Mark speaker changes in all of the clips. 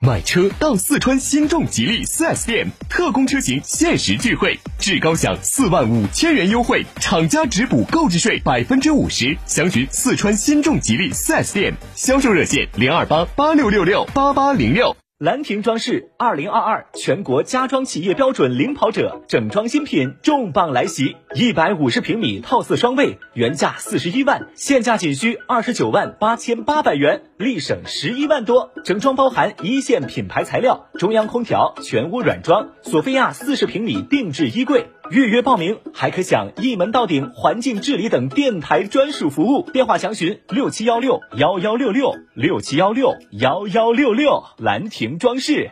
Speaker 1: 买车到四川新众吉利 4S 店，特供车型限时钜惠，至高享四万五千元优惠，厂家直补购置税百分之五十。详询四川新众吉利 4S 店，销售热线零二八八六六六八八零六。
Speaker 2: 兰亭装饰二零二二全国家装企业标准领跑者整装新品重磅来袭，一百五十平米套四双卫，原价四十一万，现价仅需二十九万八千八百元，立省十一万多。整装包含一线品牌材料、中央空调、全屋软装、索菲亚四十平米定制衣柜。预约报名还可享一门到顶环境治理等电台专属服务。电话详询六七幺六幺幺六六六七幺六幺幺六六。兰亭装饰。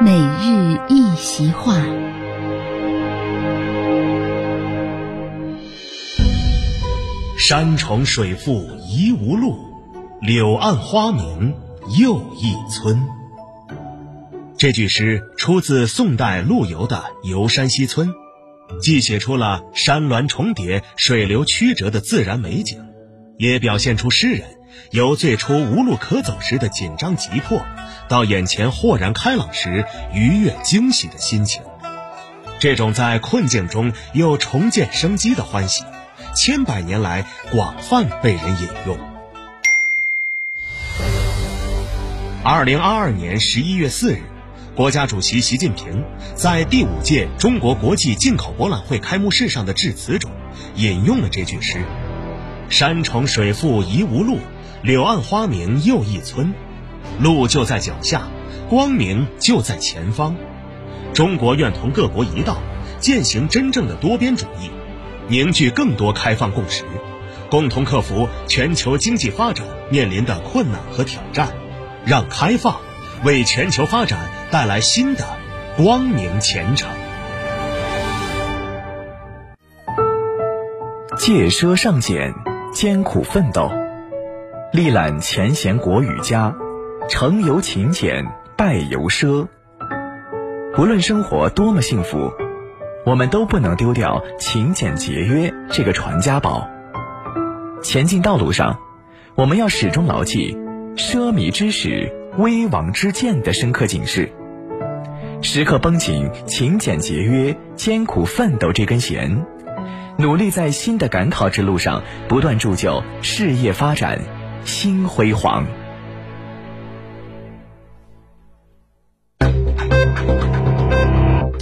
Speaker 3: 每日一席话。
Speaker 4: 山重水复疑无路，柳暗花明又一村。这句诗出自宋代陆游的《游山西村》，既写出了山峦重叠、水流曲折的自然美景，也表现出诗人由最初无路可走时的紧张急迫，到眼前豁然开朗时愉悦惊喜的心情。这种在困境中又重见生机的欢喜，千百年来广泛被人引用。二零二二年十一月四日。国家主席习近平在第五届中国国际进口博览会开幕式上的致辞中，引用了这句诗：“山重水复疑无路，柳暗花明又一村。路就在脚下，光明就在前方。中国愿同各国一道，践行真正的多边主义，凝聚更多开放共识，共同克服全球经济发展面临的困难和挑战，让开放为全球发展。”带来新的光明前程。
Speaker 5: 借奢上俭，艰苦奋斗，历览前贤国与家，成由勤俭，败由奢。不论生活多么幸福，我们都不能丢掉勤俭节约这个传家宝。前进道路上，我们要始终牢记“奢靡之始，危亡之见”的深刻警示。时刻绷紧勤俭节约、艰苦奋斗这根弦，努力在新的赶考之路上不断铸就事业发展新辉煌。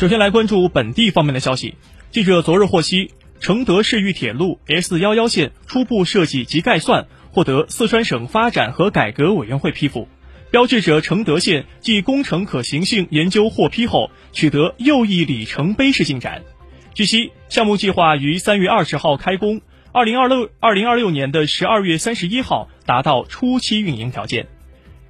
Speaker 6: 首先来关注本地方面的消息。记者昨日获悉，承德市域铁路 S 幺幺线初步设计及概算获得四川省发展和改革委员会批复。标志着承德县继工程可行性研究获批后，取得又一里程碑式进展。据悉，项目计划于三月二十号开工，二零二六二零二六年的十二月三十一号达到初期运营条件。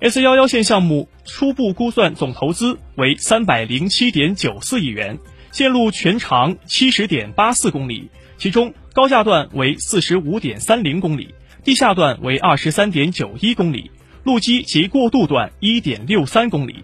Speaker 6: S 幺幺线项目初步估算总投资为三百零七点九四亿元，线路全长七十点八四公里，其中高架段为四十五点三零公里，地下段为二十三点九一公里。路基及过渡段一点六三公里，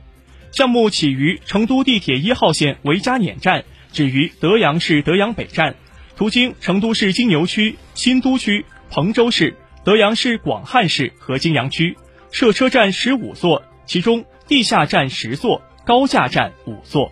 Speaker 6: 项目起于成都地铁一号线维加碾站，止于德阳市德阳北站，途经成都市金牛区、新都区、彭州市、德阳市广汉市和金阳区，设车站十五座，其中地下站十座，高架站五座。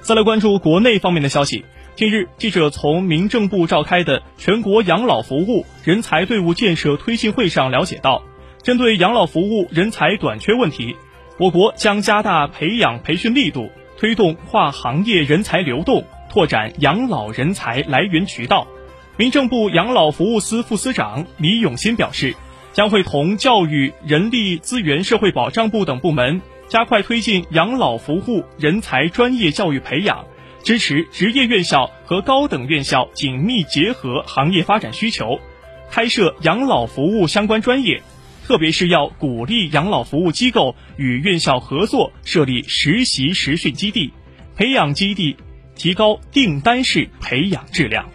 Speaker 6: 再来关注国内方面的消息。近日，记者从民政部召开的全国养老服务人才队伍建设推进会上了解到，针对养老服务人才短缺问题，我国将加大培养培训力度，推动跨行业人才流动，拓展养老人才来源渠道。民政部养老服务司副司长李永新表示，将会同教育、人力资源社会保障部等部门。加快推进养老服务人才专业教育培养，支持职业院校和高等院校紧密结合行业发展需求，开设养老服务相关专业，特别是要鼓励养老服务机构与院校合作设立实习实训基地，培养基地提高订单式培养质量。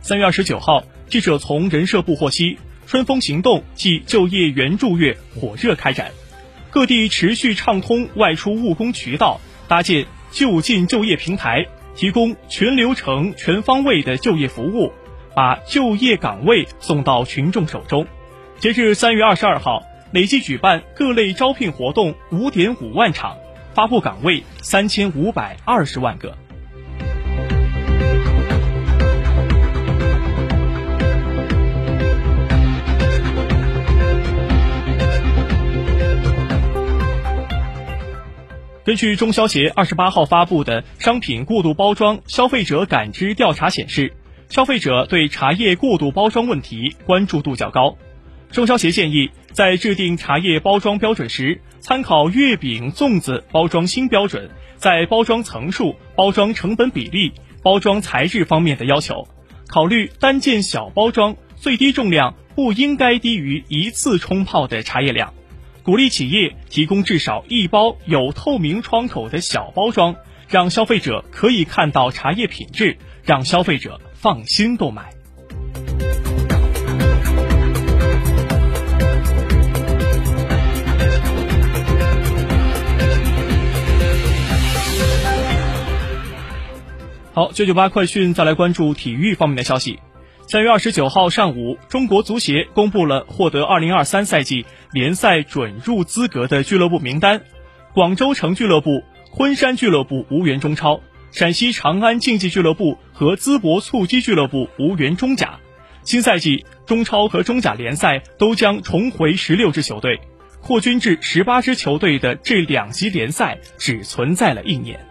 Speaker 6: 三月二十九号，记者从人社部获悉，春风行动暨就业援助月火热开展，各地持续畅通外出务工渠道，搭建就近就业平台，提供全流程、全方位的就业服务，把就业岗位送到群众手中。截至三月二十二号，累计举办各类招聘活动五点五万场，发布岗位三千五百二十万个。根据中消协二十八号发布的商品过度包装消费者感知调查显示，消费者对茶叶过度包装问题关注度较高。中消协建议，在制定茶叶包装标准时，参考月饼、粽子包装新标准，在包装层数、包装成本比例、包装材质方面的要求，考虑单件小包装，最低重量不应该低于一次冲泡的茶叶量。鼓励企业提供至少一包有透明窗口的小包装，让消费者可以看到茶叶品质，让消费者放心购买。好，九九八快讯，再来关注体育方面的消息。三月二十九号上午，中国足协公布了获得二零二三赛季联赛准入资格的俱乐部名单：广州城俱乐部、昆山俱乐部无缘中超，陕西长安竞技俱乐部和淄博蹴鞠俱乐部无缘中甲。新赛季中超和中甲联赛都将重回十六支球队，扩军至十八支球队的这两级联赛只存在了一年。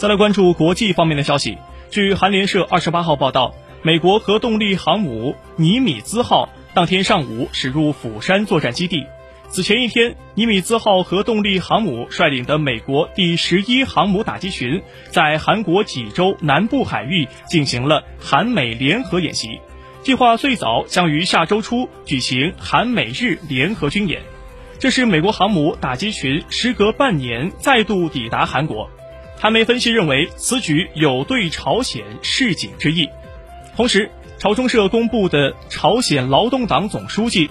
Speaker 6: 再来关注国际方面的消息。据韩联社二十八号报道，美国核动力航母尼米兹号当天上午驶入釜山作战基地。此前一天，尼米兹号核动力航母率领的美国第十一航母打击群在韩国济州南部海域进行了韩美联合演习，计划最早将于下周初举行韩美日联合军演。这是美国航母打击群时隔半年再度抵达韩国。韩媒分析认为，此举有对朝鲜示警之意。同时，朝中社公布的朝鲜劳动党总书记。